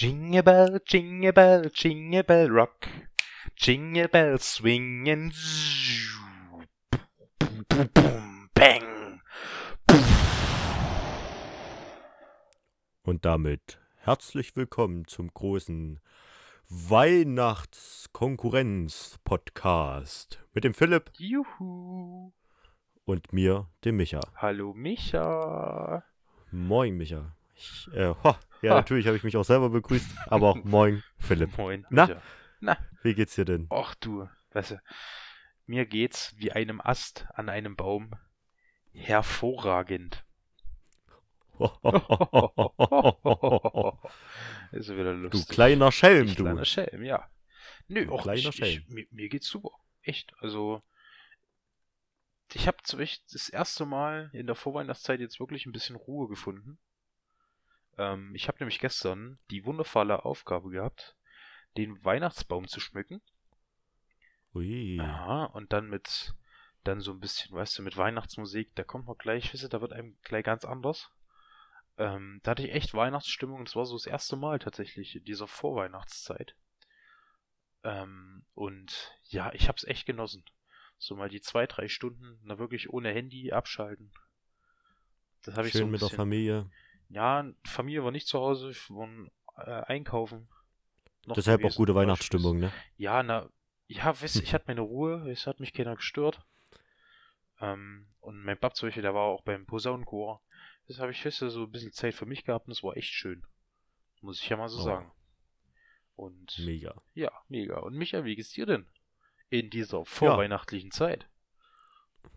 Jingle bell, jingle bell, jingle bell rock. Jingle bell boom, boom, bang. Und damit herzlich willkommen zum großen Weihnachtskonkurrenz-Podcast mit dem Philipp Juhu. und mir, dem Micha. Hallo Micha. Moin, Micha. Ich, äh, ho, ja, natürlich habe ich mich auch selber begrüßt, aber auch moin, Philipp. Moin. Na? Na, Wie geht's dir denn? ach du, weißt du, mir geht's wie einem Ast an einem Baum. Hervorragend. Ist wieder du lustig. kleiner Schelm, Ich du. kleiner Schelm, ja. Nö, Du auch kleiner ich, Schelm. ich, mir, mir geht's super. Echt. Also, ich habe das erste Mal in der Vorweihnachtszeit jetzt wirklich ein bisschen Ruhe gefunden. Ähm, ich habe nämlich gestern die wundervolle Aufgabe gehabt, den Weihnachtsbaum zu schmücken. Ui. Ja, und dann mit, dann so ein bisschen, weißt du, mit Weihnachtsmusik, da kommt man gleich, wisst ihr, da wird einem gleich ganz anders. Ähm, da hatte ich echt Weihnachtsstimmung, das war so das erste Mal tatsächlich in dieser Vorweihnachtszeit. Ähm, und ja, ich hab's echt genossen. So mal die zwei, drei Stunden, na wirklich ohne Handy abschalten. Das habe ich Schön so ein mit der bisschen. Familie. Ja, Familie war nicht zu Hause, wir waren äh, einkaufen. Deshalb auch gute Weihnachtsstimmung, ne? ja, na, ja, wisst, ihr, ich hatte meine Ruhe, es hat mich keiner gestört. Ähm, und mein Bab zum Beispiel, der war auch beim Posaunenchor. Das habe ich, ihr, so ein bisschen Zeit für mich gehabt und es war echt schön. Muss ich ja mal so Oh. sagen. Und Mega. ja, mega. Und Micha, wie geht's dir denn? In dieser vorweihnachtlichen Zeit.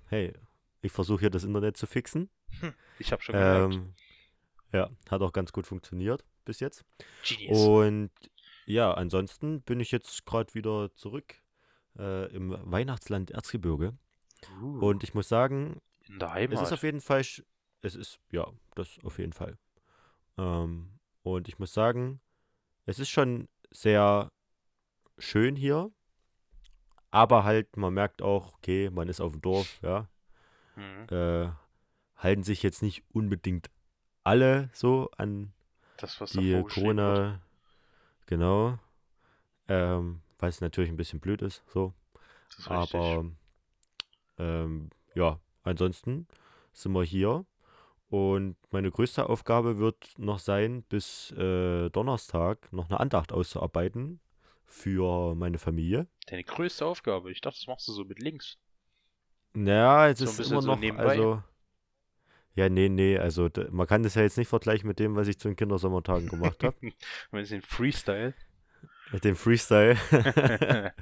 Hey, ich versuche hier das Internet zu fixen. Ich habe schon gemerkt. Ja, hat auch ganz gut funktioniert bis jetzt. Genius. Und ja, ansonsten bin ich jetzt gerade wieder zurück äh, im Weihnachtsland Erzgebirge. Uh, Und ich muss sagen, in der es Heimat. ist auf jeden Fall, es ist, ja, das auf jeden Fall. Ähm, und ich muss sagen, es ist schon sehr schön hier. Aber halt, man merkt auch, okay, man ist auf dem Dorf, ja. Mhm. Äh, halten sich jetzt nicht unbedingt alle so an Das, die. Corona, genau. Ähm, was natürlich ein bisschen blöd ist, so. Das ist. Aber ähm, ja, ansonsten sind wir hier. Und meine größte Aufgabe wird noch sein, bis äh, Donnerstag noch eine Andacht auszuarbeiten für meine Familie. Deine größte Aufgabe. Ich dachte, das machst du so mit links. Naja, es So ist immer so noch, nebenbei? also. Ja, nee, nee, also man kann das ja jetzt nicht vergleichen mit dem, was ich zu den Kindersommertagen gemacht habe. Wenn es den Freestyle. mit dem Freestyle.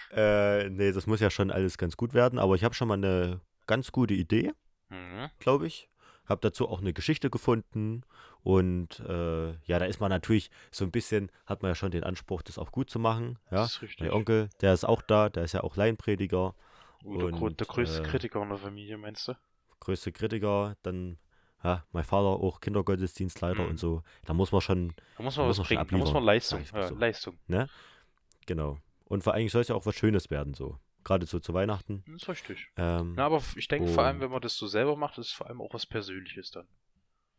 äh, nee, das muss ja schon alles ganz gut werden, aber ich habe schon mal eine ganz gute Idee, mhm. glaube ich. Habe dazu auch eine Geschichte gefunden und äh, ja, da ist man natürlich so ein bisschen, hat man ja schon den Anspruch, das auch gut zu machen. Ja, Das ist richtig. mein Onkel, der ist auch da, der ist ja auch Laienprediger, Oh, der, und, der größte äh, Kritiker in der Familie, meinst du? Größte Kritiker, dann ja, mein Vater auch Kindergottesdienstleiter Mhm. und so. Da muss man schon, Da muss da man muss was man schon bringen. Da muss man Leistung. Ja, so. Leistung. ne? Genau. Und vor allem soll es ja auch was Schönes werden, so. Gerade so zu Weihnachten. Das ist richtig. Ähm, Na, aber ich denke vor allem, wenn man das so selber macht, ist es vor allem auch was Persönliches dann.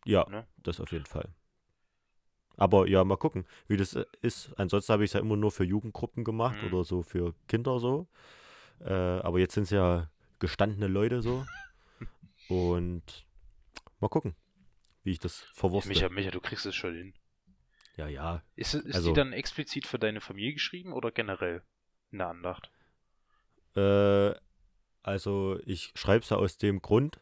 ja, ne? das auf jeden Fall. Aber ja, mal gucken, wie das äh, ist. Ansonsten habe ich es ja immer nur für Jugendgruppen gemacht Mhm. oder so für Kinder so. Äh, aber jetzt sind es ja gestandene Leute so. Und mal gucken, wie ich das verwurste. Micha, Micha, du kriegst es schon hin. Ja, ja. Ist, ist Also- die dann explizit für deine Familie geschrieben oder generell in der Andacht? Äh, also ich schreibe es ja aus dem Grund,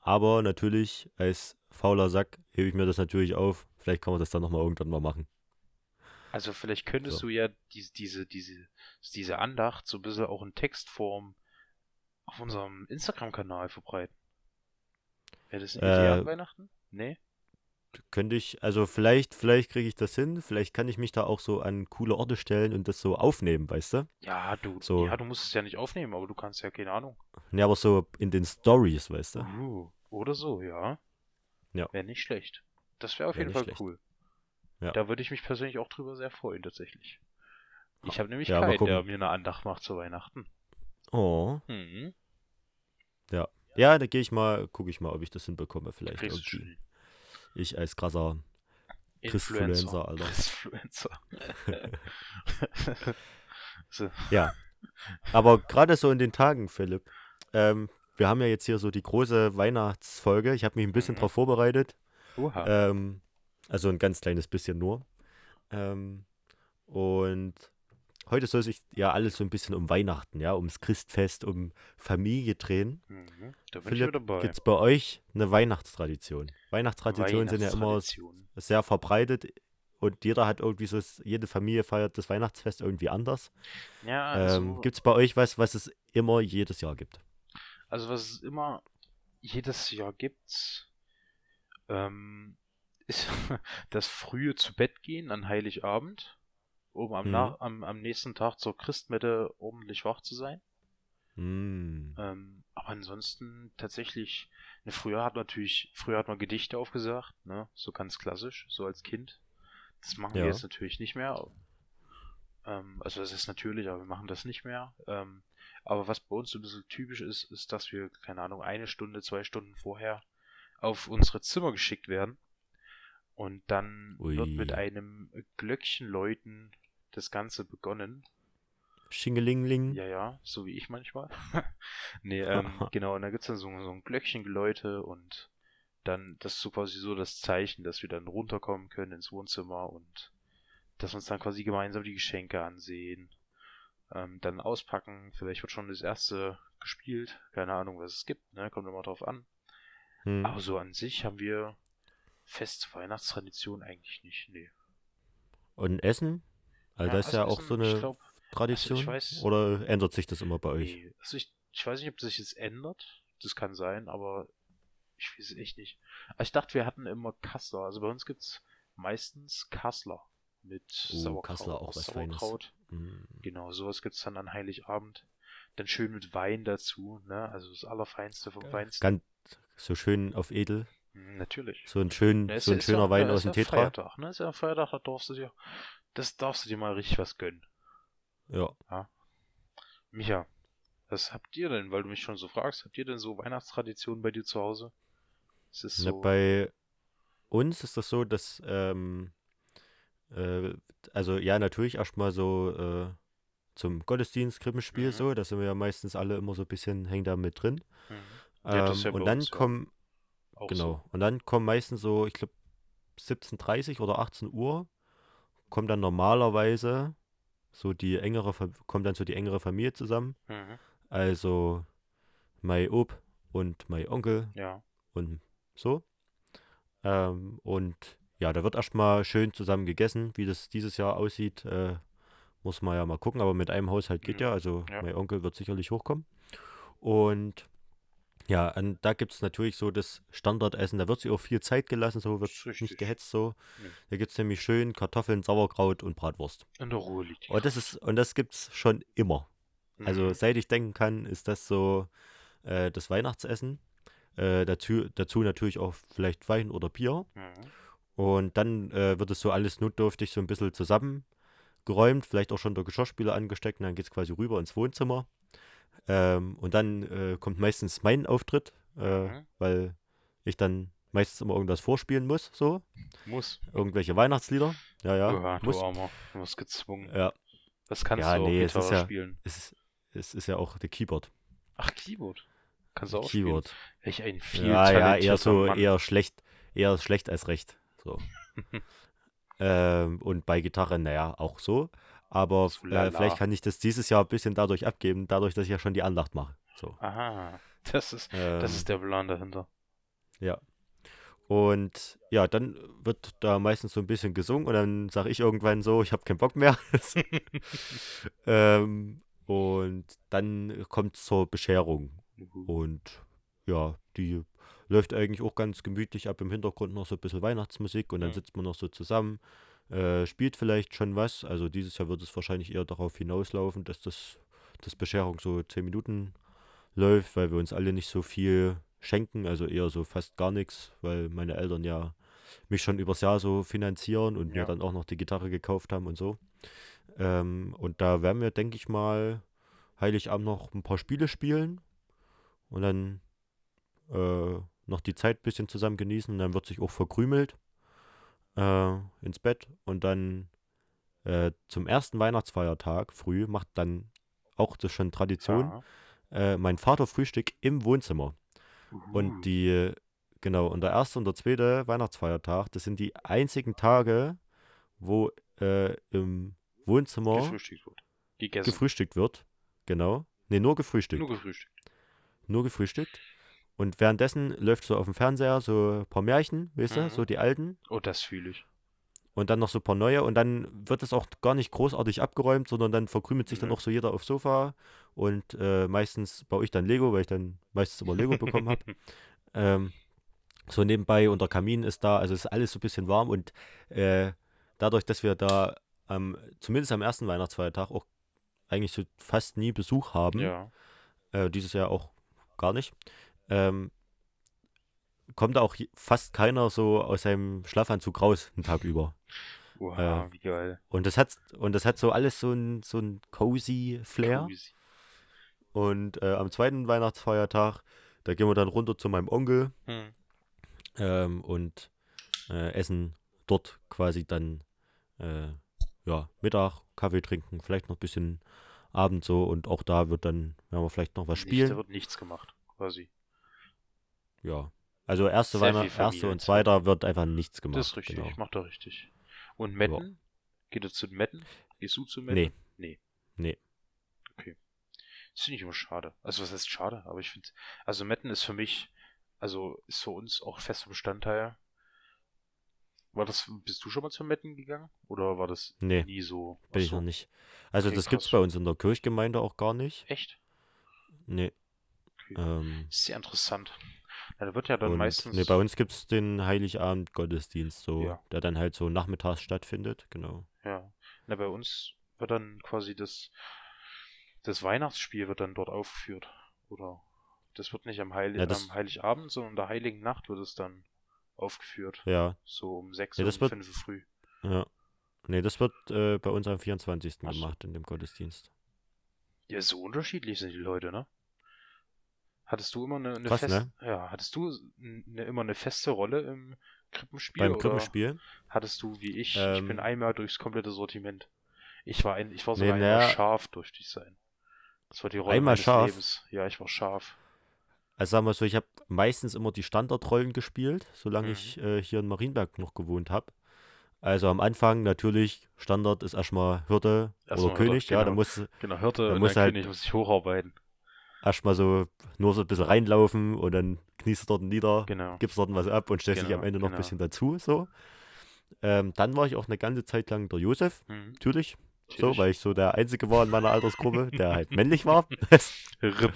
aber natürlich als fauler Sack hebe ich mir das natürlich auf. Vielleicht kann man das dann nochmal irgendwann mal machen. Also vielleicht könntest So. du ja diese, diese, diese, diese Andacht so ein bisschen auch in Textform auf unserem Instagram-Kanal verbreiten. Wäre das eine Idee Äh, an Weihnachten? Nee? Könnte ich, also vielleicht, vielleicht kriege ich das hin. Vielleicht kann ich mich da auch so an coole Orte stellen und das so aufnehmen, weißt du? Ja, du, So. ja, du musst es ja nicht aufnehmen, aber du kannst ja, keine Ahnung. Ne, aber so in den Stories, weißt du? Uh, oder so, ja. Ja. Wäre nicht schlecht. Das wäre auf Wär jeden nicht Fall schlecht. cool. Ja. Da würde ich mich persönlich auch drüber sehr freuen, tatsächlich. Ich habe nämlich Ja, keinen, der mir eine Andacht macht zu Weihnachten. Oh. Mhm. Ja, da gehe ich mal, gucke ich mal, ob ich das hinbekomme, vielleicht irgendwie. Ich als krasser Christfluencer, Alter. Christfluencer. so. Ja. Aber gerade so in den Tagen, Philipp, ähm, wir haben ja jetzt hier so die große Weihnachtsfolge. Ich habe mich ein bisschen Mhm. drauf vorbereitet. Oha. Ähm, also ein ganz kleines bisschen nur. Ähm, und heute soll sich ja alles so ein bisschen um Weihnachten, ja, ums Christfest, um Familie drehen. Mhm. Da bin ich Philipp, wieder dabei. gibt es bei euch eine Weihnachtstradition? Weihnachtstraditionen sind ja immer Weihnachtstradition. sehr verbreitet und jeder hat irgendwie so, jede Familie feiert das Weihnachtsfest irgendwie anders. Ja, also, Ähm, gibt es bei euch was, was es immer jedes Jahr gibt? also was es immer jedes Jahr gibt, ähm, ist das frühe zu Bett gehen an Heiligabend, um am, Mhm. nach, am, am nächsten Tag zur Christmette ordentlich wach zu sein. Hm. Ähm, aber ansonsten tatsächlich, ne, früher hat man natürlich, früher hat man Gedichte aufgesagt, ne, so ganz klassisch, so als Kind. Das machen wir Ja. jetzt natürlich nicht mehr. Ähm, also das ist natürlich, aber wir machen das nicht mehr. Ähm, aber was bei uns so ein bisschen typisch ist, ist, dass wir, keine Ahnung, eine Stunde, zwei Stunden vorher auf unsere Zimmer geschickt werden. Und dann wird mit Ui. einem Glöckchenläuten das Ganze begonnen. Schingelingling. Ja, ja, so wie ich manchmal. nee, ähm, genau, und da gibt's dann so, so ein Glöckchengeläute und dann, das ist so quasi so das Zeichen, dass wir dann runterkommen können ins Wohnzimmer und dass wir uns dann quasi gemeinsam die Geschenke ansehen, ähm, dann auspacken, vielleicht wird schon das erste gespielt, keine Ahnung, was es gibt, ne, kommt immer drauf an. Hm. Aber so an sich haben wir feste Weihnachtstradition eigentlich nicht, nee. Und Essen? Also Ja, das ist ja also auch so eine glaub, Tradition. ich weiß- Oder ändert sich das immer bei euch? Nee, also ich, ich weiß nicht, ob das jetzt ändert. Das kann sein, aber ich weiß es echt nicht. Also ich dachte, wir hatten immer Kassler. Also bei uns gibt's meistens Kassler mit Oh, Sauerkraut. Kassler auch was Feines. Sauerkraut. Hm. Genau, sowas gibt's dann an Heiligabend. Dann schön mit Wein dazu, ne? Also das Allerfeinste vom Feinsten. Ganz so schön auf edel. Hm, Natürlich. So ein, schön, Ja, so ja- ein ist schöner ja, Wein ja, aus dem ja Tetra. Feiertag, ne? Ist ja ein Feiertag, da darfst du dir, das darfst du dir mal richtig was gönnen. Ja. Micha, was habt ihr denn, weil du mich schon so fragst, habt ihr denn so Weihnachtstraditionen bei dir zu Hause? Ist es Na, so, bei uns ist das so, dass, ähm, äh, also ja, natürlich erstmal so äh, zum Gottesdienst, Krippenspiel Mhm. so, da sind wir ja meistens alle immer so ein bisschen, hängen da mit drin. Mhm. Ja, das ist Ähm, ja und dann uns, ja. kommen, auch genau, und dann kommen meistens so, ich glaube, 17.30 oder 18 Uhr, kommt dann normalerweise so die engere, kommt dann so die engere Familie zusammen. Mhm. Also mein Ob und mein Onkel Ja. und so. Ähm, und ja, da wird erstmal schön zusammen gegessen. Wie das dieses Jahr aussieht, äh, muss man ja mal gucken. Aber mit einem Haushalt geht Mhm. ja. Also Ja. mein Onkel wird sicherlich hochkommen. Und ja, an, da gibt es natürlich so das Standardessen. Da wird sich auch viel Zeit gelassen, so wird nicht gehetzt so. Nee. Da gibt es nämlich schön Kartoffeln, Sauerkraut und Bratwurst. In der Ruhe liegt Und das ist, und das gibt's schon immer. Also Mhm. seit ich denken kann, ist das so äh, das Weihnachtsessen. Äh, dazu, dazu natürlich auch vielleicht Wein oder Bier. Mhm. Und dann äh, wird es so alles notdürftig so ein bisschen zusammengeräumt, vielleicht auch schon der Geschirrspüler angesteckt und dann geht es quasi rüber ins Wohnzimmer. Ähm, und dann äh, kommt meistens mein Auftritt, äh, Mhm. weil ich dann meistens immer irgendwas vorspielen muss, so. Muss. Irgendwelche Weihnachtslieder. Ja, ja. Ja, du muss. Armer. Du wirst gezwungen. Ja, Was kannst Ja, du auch nee, es ist Gitarre ja- spielen? es, ist- es ist ja auch der Keyboard. Ach, Keyboard. Kannst du auch Keyboard. spielen? Welch ein viel Ja, ja, eher so, Mann. eher schlecht, eher schlecht als recht. So. ähm, und bei Gitarre, naja, auch so. Aber äh, vielleicht kann ich das dieses Jahr ein bisschen dadurch abgeben, dadurch, dass ich ja schon die Andacht mache. So. Aha. Das ist, Ähm, das ist der Plan dahinter. ja. Und ja, dann wird da meistens so ein bisschen gesungen und dann sage ich irgendwann so, ich habe keinen Bock mehr. ähm, und dann kommt es zur Bescherung. Und ja, die läuft eigentlich auch ganz gemütlich ab. Im Hintergrund noch so ein bisschen Weihnachtsmusik und dann Mhm. sitzt man noch so zusammen, äh, spielt vielleicht schon was. Also dieses Jahr wird es wahrscheinlich eher darauf hinauslaufen, dass das, das Bescherung so 10 Minuten läuft, weil wir uns alle nicht so viel schenken, also eher so fast gar nichts, weil meine Eltern ja mich schon übers Jahr so finanzieren und mir Ja. dann auch noch die Gitarre gekauft haben und so. Ähm, und da werden wir, denke ich mal, Heiligabend noch ein paar Spiele spielen und dann äh, noch die Zeit ein bisschen zusammen genießen. Und dann wird sich auch verkrümelt. Äh, ins Bett und dann äh, zum ersten Weihnachtsfeiertag früh macht dann auch das schon Tradition, Ja. äh, mein Vater Frühstück im Wohnzimmer. Uh. Und die, genau, und der erste und der zweite Weihnachtsfeiertag, das sind die einzigen Tage, wo äh, im Wohnzimmer gefrühstückt wird. Gegessen. gefrühstückt wird. Genau. Nee, nur gefrühstückt. Nur gefrühstückt. Nur gefrühstückt. Und währenddessen läuft so auf dem Fernseher so ein paar Märchen, weißt Mhm. du, so die alten. Oh, das fühle ich. Und dann noch so ein paar neue. Und dann wird es auch gar nicht großartig abgeräumt, sondern dann verkrümelt sich dann Nö. auch so jeder aufs Sofa. Und äh, meistens baue ich dann Lego, weil ich dann meistens immer Lego bekommen habe. Ähm, so nebenbei und der Kamin ist da, also ist alles so ein bisschen warm und äh, dadurch, dass wir da am, zumindest am ersten Weihnachtsfeiertag auch eigentlich so fast nie Besuch haben, Ja. äh, dieses Jahr auch gar nicht, ähm, kommt auch fast keiner so aus seinem Schlafanzug raus, einen Tag über. Wow, Ja. wie geil. Und das hat, und das hat so alles so ein, so ein cozy Flair. Cozy. Und äh, am zweiten Weihnachtsfeiertag, da gehen wir dann runter zu meinem Onkel Hm. ähm, und äh, essen dort quasi dann äh, ja, Mittag, Kaffee trinken, vielleicht noch ein bisschen Abend so und auch da wird dann, werden wir vielleicht noch was spielen. da wird nichts gemacht, quasi. Ja. Also erste, Weihnacht, erste und zweiter wird einfach nichts gemacht. Das ist richtig, Genau. macht er richtig. Und Metten? Geht er zu Metten? Gehst du zu Metten? Nee. Nee. Nee. Okay. Das finde ich immer schade. Also was heißt schade? Aber ich finde, also Metten ist für mich, also ist für uns auch fester Bestandteil. War das, bist du schon mal zu Metten gegangen? Oder war das Nee, nie so? bin ich noch nicht. Also Okay, das gibt's krass. bei uns in der Kirchgemeinde auch gar nicht. Echt? Nee. Okay. Ähm, Ist sehr interessant. Ja, da wird ja dann und meistens. nee, bei uns gibt's den Heiligabend Gottesdienst so, Ja. der dann halt so nachmittags stattfindet, genau. Ja. Na, bei uns wird dann quasi das, das Weihnachtsspiel wird dann dort aufgeführt. Oder das wird nicht am, Heil Ja, am Heiligabend, sondern in der Heiligen Nacht wird es dann aufgeführt. Ja, So um 6 Ja, Uhr, um wird- 5 Uhr früh. ja. Nee, das wird äh, bei uns am 24. Ach so. gemacht in dem Gottesdienst. Ja, so unterschiedlich sind die Leute, ne? Hattest du immer eine, eine Krass, fest, ne? ja, hattest du eine, immer eine feste Rolle im Krippenspiel Beim Krippenspiel? hattest du wie ich, ich Ähm, bin einmal durchs komplette Sortiment. Ich war ein, ich war Nee, sogar einmal naja. scharf durfte ich sein. Das war die Rolle Einmal meines scharf? Lebens. Ja, ich war scharf. Also sagen wir so, ich habe meistens immer die Standardrollen gespielt, solange Mhm. ich äh, hier in Marienberg noch gewohnt habe. Also am Anfang natürlich, Standard ist erstmal Hirte Erstmal oder Hirte, König, ja, da genau. muss Genau, Hirte Da du halt- König muss ich hocharbeiten. Erstmal so nur so ein bisschen reinlaufen und dann kniest du dort nieder, Genau. gibst dort was ab und stellst dich Genau, am Ende noch genau. ein bisschen dazu, so. Ähm, dann war ich auch eine ganze Zeit lang der Josef, Mhm. natürlich, so, weil ich so der Einzige war in meiner Altersgruppe, der halt männlich war. RIP.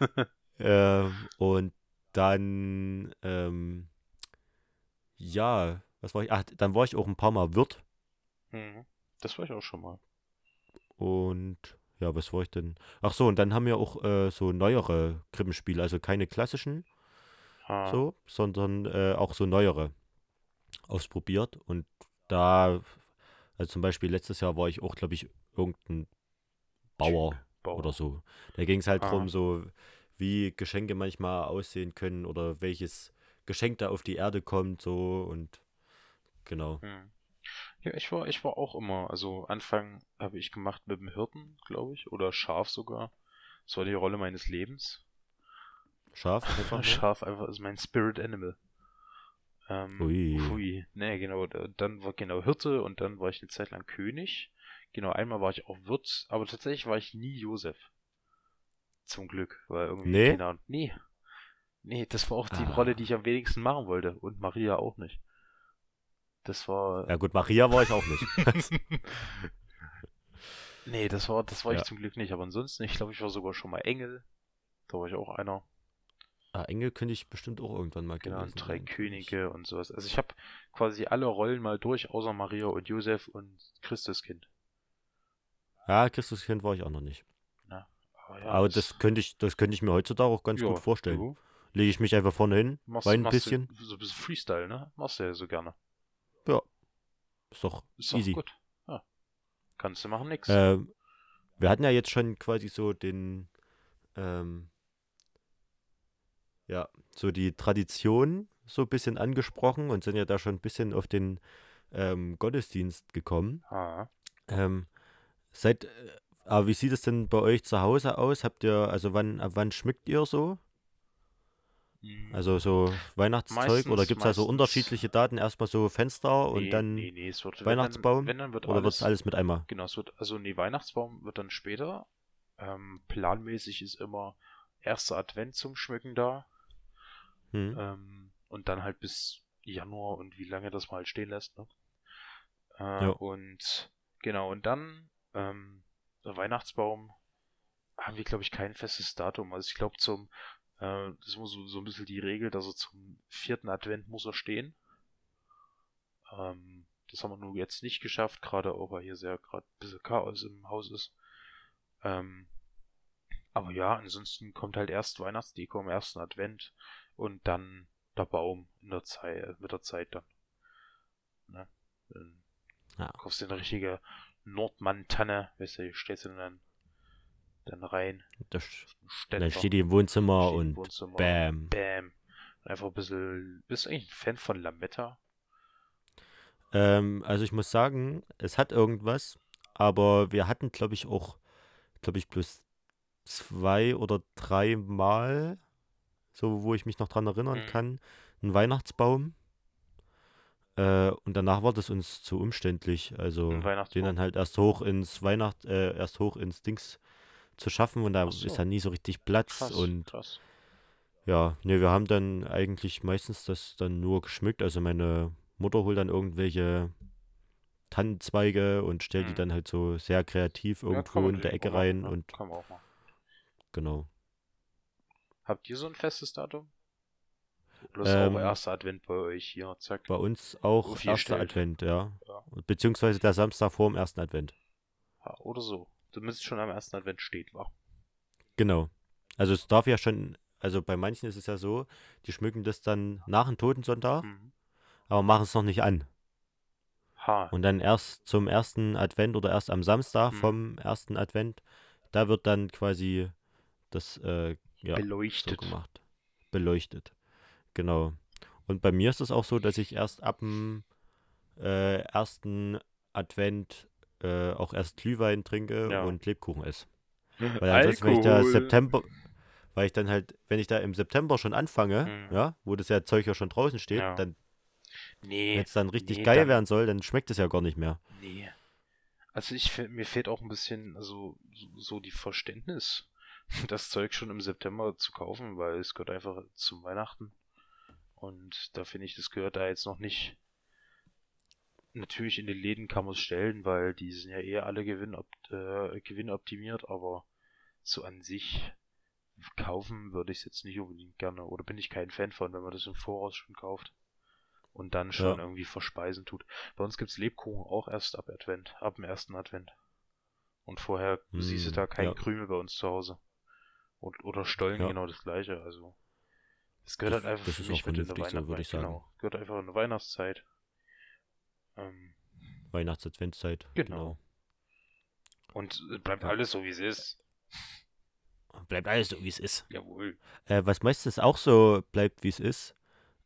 Ähm, und dann, ähm, ja, was war ich? Ach, dann war ich auch ein paar Mal Wirt. Mhm. Das war ich auch schon mal. Und ja, was war ich denn? Ach so, und dann haben wir auch äh, so neuere Krippenspiele, also keine klassischen, Ah, so, sondern äh, auch so neuere ausprobiert. Und da, also zum Beispiel letztes Jahr war ich auch, glaube ich, irgendein Bauer Bauer. oder so. Da ging es halt Aha. darum, so wie Geschenke manchmal aussehen können oder welches Geschenk da auf die Erde kommt, so und genau. Mhm. Ja, ich war, ich war auch immer, also Anfang habe ich gemacht mit dem Hirten, glaube ich, oder Schaf sogar. Das war die Rolle meines Lebens. Scharf einfach. ne? Schaf einfach ist mein Spirit Animal. Ähm, Ui. Ui. Nee, genau. da- Dann war genau Hirte und dann war ich eine Zeit lang König. Genau, einmal war ich auch Wirt, aber tatsächlich war ich nie Josef. Zum Glück, weil irgendwie Nee? Ahnung. Nee. Nee, das war auch die Ah. Rolle, die ich am wenigsten machen wollte. Und Maria auch nicht. Das war. Ja gut, Maria war ich auch nicht. nee, das war, das war ich Ja. zum Glück nicht. Aber ansonsten, ich glaube, ich war sogar schon mal Engel. Da war ich auch einer. ah, Engel könnte ich bestimmt auch irgendwann mal Genau, und drei. Könige und sowas. Also ich habe quasi alle Rollen mal durch, außer Maria und Josef und Christuskind. Ja, Christuskind war ich auch noch nicht. Aber, ja, Aber das könnte ich, das könnte ich mir heutzutage auch ganz ja, gut vorstellen. Du Lege ich mich einfach vorne hin, machst, ein bisschen. Du, so ein bisschen Freestyle, ne? Machst du ja so gerne. Ist doch Ist doch easy. gut. Ja. Kannst du machen, nix. Ähm, wir hatten ja jetzt schon quasi so den, ähm, ja, so die Tradition so ein bisschen angesprochen und sind ja da schon ein bisschen auf den ähm, Gottesdienst gekommen. Ah. Ähm, seit, äh, aber wie sieht es denn bei euch zu Hause aus? Habt ihr, also wann, ab wann schmückt ihr so? Hm, Also so Weihnachtszeug oder Meistens- gibt es da so meistens- unterschiedliche Daten? Erstmal so Fenster und nee, dann nee, nee, wird, Weihnachtsbaum? Wenn dann, wenn dann wird oder wird alles, es alles mit einmal? Genau, es wird, also nee, Weihnachtsbaum wird dann später. Ähm, planmäßig ist immer erster Advent zum Schmücken da. Hm? Ähm, und dann halt bis Januar und wie lange das mal halt stehen lässt, ne? Äh, Ja. Und genau, und dann ähm, Weihnachtsbaum haben wir, glaube ich, kein festes Datum. Also ich glaube zum, äh, das ist immer so, so ein bisschen die Regel, dass er zum vierten Advent muss er stehen. Ähm, das haben wir nur jetzt nicht geschafft, gerade auch, weil hier sehr gerade ein bisschen Chaos im Haus ist. Ähm, aber ja, ansonsten kommt halt erst Weihnachtsdeko am ersten Advent und dann der Baum in der Zeit, äh, mit der Zeit dann. Ne? Dann Ja. kaufst du eine richtige Nordmann-Tanne, weißt du, stellst du dann, dann rein. Das, dann steht die im Wohnzimmer steht und Wohnzimmer, bam. Bam. Einfach ein bisschen. Bist du eigentlich ein Fan von Lametta? Ähm, also ich muss sagen, es hat irgendwas, aber wir hatten, glaube ich, auch, glaube ich, bloß zwei oder drei Mal, so wo ich mich noch dran erinnern Mhm. kann, einen Weihnachtsbaum. Äh, und danach war das uns zu umständlich. Also den dann halt erst hoch ins Weihnacht, äh, erst hoch ins Dings zu schaffen und da so. ist dann nie so richtig Platz Krass, und krass. ja, ne, wir haben dann eigentlich meistens das dann nur geschmückt. Also meine Mutter holt dann irgendwelche Tannenzweige und stellt die Mhm. dann halt so sehr kreativ Ja, irgendwo man in der Ecke auch rein ne? und Kann man auch machen. genau. Habt ihr so ein festes Datum? Oder Ähm, auch erster Advent bei euch hier? Zack. Bei uns auch erster stellt. Advent, ja. Ja. Beziehungsweise der Samstag vor dem ersten Advent. Ja, oder so. Es schon am ersten Advent steht, war. Genau. Also es darf ja schon, also bei manchen ist es ja so, die schmücken das dann nach dem Totensonntag, Mhm. aber machen es noch nicht an. Ha. Und dann erst zum ersten Advent oder erst am Samstag Mhm. vom ersten Advent, da wird dann quasi das äh, ja, so beleuchtet. gemacht. Beleuchtet. Genau. Und bei mir ist es auch so, dass ich erst ab dem äh, ersten Advent äh, auch erst Glühwein trinke Ja. und Lebkuchen esse. Weil ansonsten, wenn ich da. September, weil ich dann halt, wenn ich da im September schon anfange, Mhm. ja, wo das ja Zeug ja schon draußen steht, Ja. dann, Nee, wenn es dann richtig nee, geil dann- werden soll, dann schmeckt es ja gar nicht mehr. nee. Also ich mir fehlt auch ein bisschen, also so, so die Verständnis, das Zeug schon im September zu kaufen, weil es gehört einfach zum Weihnachten. Und da finde ich, das gehört da jetzt noch nicht. Natürlich in den Läden kann man es stellen, weil die sind ja eher alle äh, gewinnoptimiert, aber so an sich kaufen würde ich es jetzt nicht unbedingt gerne. Oder bin ich kein Fan von, wenn man das im Voraus schon kauft. Und dann schon Ja. irgendwie verspeisen tut. Bei uns gibt's Lebkuchen auch erst ab Advent, ab dem ersten Advent. Und vorher siehst du Hm, da keinen ja. Krümel bei uns zu Hause. Und, oder Stollen Ja. genau das gleiche. Also es gehört Das- halt einfach für mich mit in der vernünftig so. Genau, gehört einfach in der Weihnachtszeit. Ähm, Weihnachts-Adventszeit. Genau. und äh, bleibt Ja. alles so wie es ist. Bleibt alles so, wie es ist. Jawohl. Äh, was meistens auch so bleibt, wie es ist,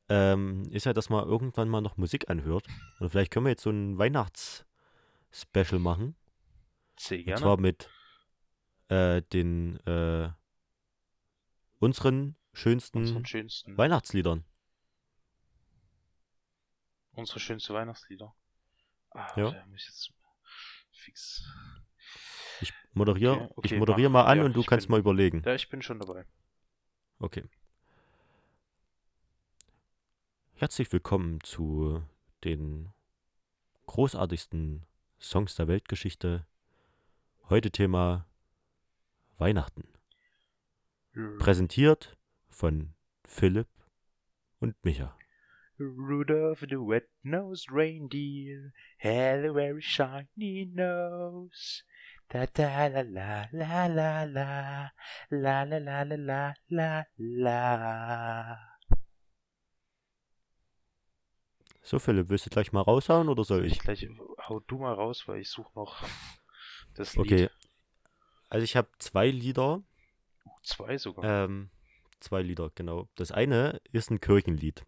ähm, ist ja, dass man irgendwann mal noch Musik anhört. Und vielleicht können wir jetzt so ein Weihnachts-Special machen. Sehr Und gerne. zwar mit äh, den äh, unseren schönsten unseren schönsten, Weihnachtsliedern. unsere schönsten Weihnachtslieder. Ah, Ja. da muss ich jetzt fix. Ich moderiere Okay, okay, ich moderiere mal an Ja, und du kannst bin- mal überlegen. Ja, ich bin schon dabei. Okay. Herzlich willkommen zu den großartigsten Songs der Weltgeschichte. Heute Thema Weihnachten. Präsentiert von Philipp und Micha. Rudolph the red-nosed reindeer had a very shiny nose. Da da la la la la la la la la la la la la. So, Philipp, willst du gleich mal raushauen oder soll Ich ich? gleich hau du mal raus, weil ich suche noch das Okay. Lied. Also ich habe zwei Lieder. Zwei sogar. Ähm, zwei Lieder, genau. Das eine ist ein Kirchenlied.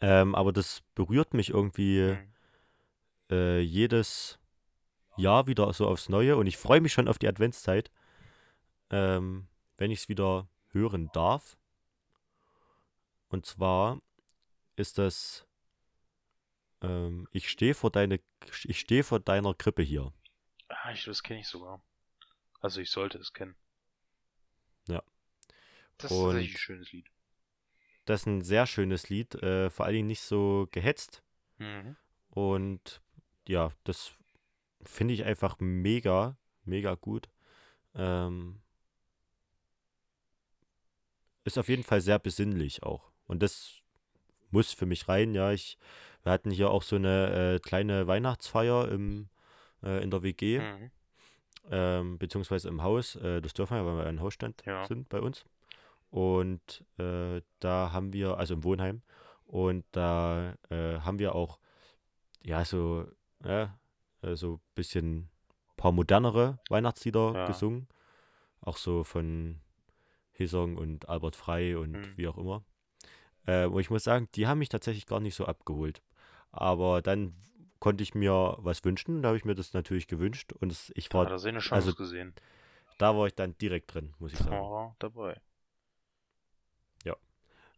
Ähm, aber das berührt mich irgendwie Hm. äh, jedes Jahr wieder so aufs Neue und ich freue mich schon auf die Adventszeit, ähm, wenn ich es wieder hören darf. Und zwar ist das ähm, Ich stehe vor deine ich stehe vor deiner Krippe hier. Ah, ich, das kenne ich sogar. Also ich sollte es kennen. Ja. Das ist Und- ein schönes Lied. Das ist ein sehr schönes Lied, äh, vor allen Dingen nicht so gehetzt. Mhm. Und ja, das finde ich einfach mega, mega gut. Ähm, ist auf jeden Fall sehr besinnlich auch. Und das muss für mich rein, ja. Ich, wir hatten hier auch so eine äh, kleine Weihnachtsfeier im, äh, in der WG, Mhm. ähm, beziehungsweise im Haus. Äh, das dürfen wir, ja, weil wir ein Hausstand Ja. sind bei uns. Und äh, da haben wir, also im Wohnheim, und da äh, haben wir auch, ja, so, ja, äh, so ein bisschen paar modernere Weihnachtslieder Ja. gesungen. Auch so von Hesong und Albert Frey und Mhm. wie auch immer. Äh, und ich muss sagen, die haben mich tatsächlich gar nicht so abgeholt. Aber dann konnte ich mir was wünschen, da habe ich mir das natürlich gewünscht und es, ich Da war, hat er seine Chance also gesehen. da war ich dann direkt drin, muss ich sagen. Oh, dabei.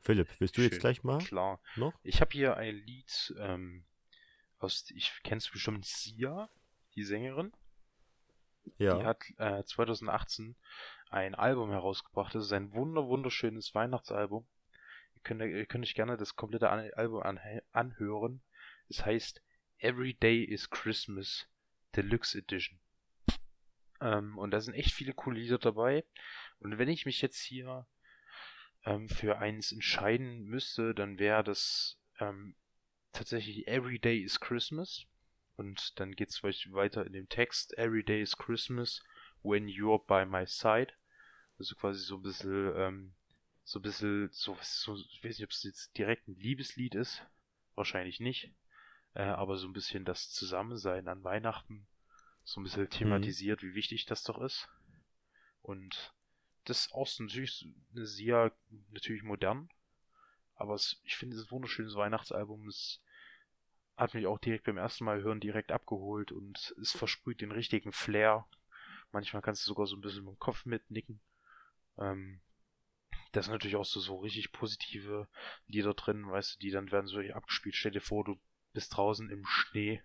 Philipp, willst du jetzt Schön. gleich mal Klar. noch? Ich habe hier ein Lied ähm, aus, ich kennst bestimmt Sia, die Sängerin. Die Ja. hat äh, 2018 ein Album herausgebracht. Das ist ein wunder wunderschönes Weihnachtsalbum. Ihr könnt, ihr könnt euch gerne das komplette Album anhe- anhören. Es heißt Every Day is Christmas Deluxe Edition. Ähm, und da sind echt viele coole Lieder dabei. Und wenn ich mich jetzt hier ähm, für eins entscheiden müsste, dann wäre das ähm, tatsächlich Every Day is Christmas. Und dann geht es weiter in dem Text. Every day is Christmas when you're by my side. Also quasi so ein bisschen, ähm, so ein bisschen, so, so ich weiß nicht, ob es jetzt direkt ein Liebeslied ist. Wahrscheinlich nicht. Äh, aber so ein bisschen das Zusammensein an Weihnachten. So ein bisschen thematisiert, wie wichtig das doch ist. Und das so natürlich eine sehr, natürlich modern. Aber es, ich finde, es ist ein wunderschönes Weihnachtsalbum. Es hat mich auch direkt beim ersten Mal hören direkt abgeholt und es versprüht den richtigen Flair. Manchmal kannst du sogar so ein bisschen mit dem Kopf mitnicken. Ähm, da sind natürlich auch so, so richtig positive Lieder drin, weißt du, die dann werden so abgespielt. Stell dir vor, du bist draußen im Schnee,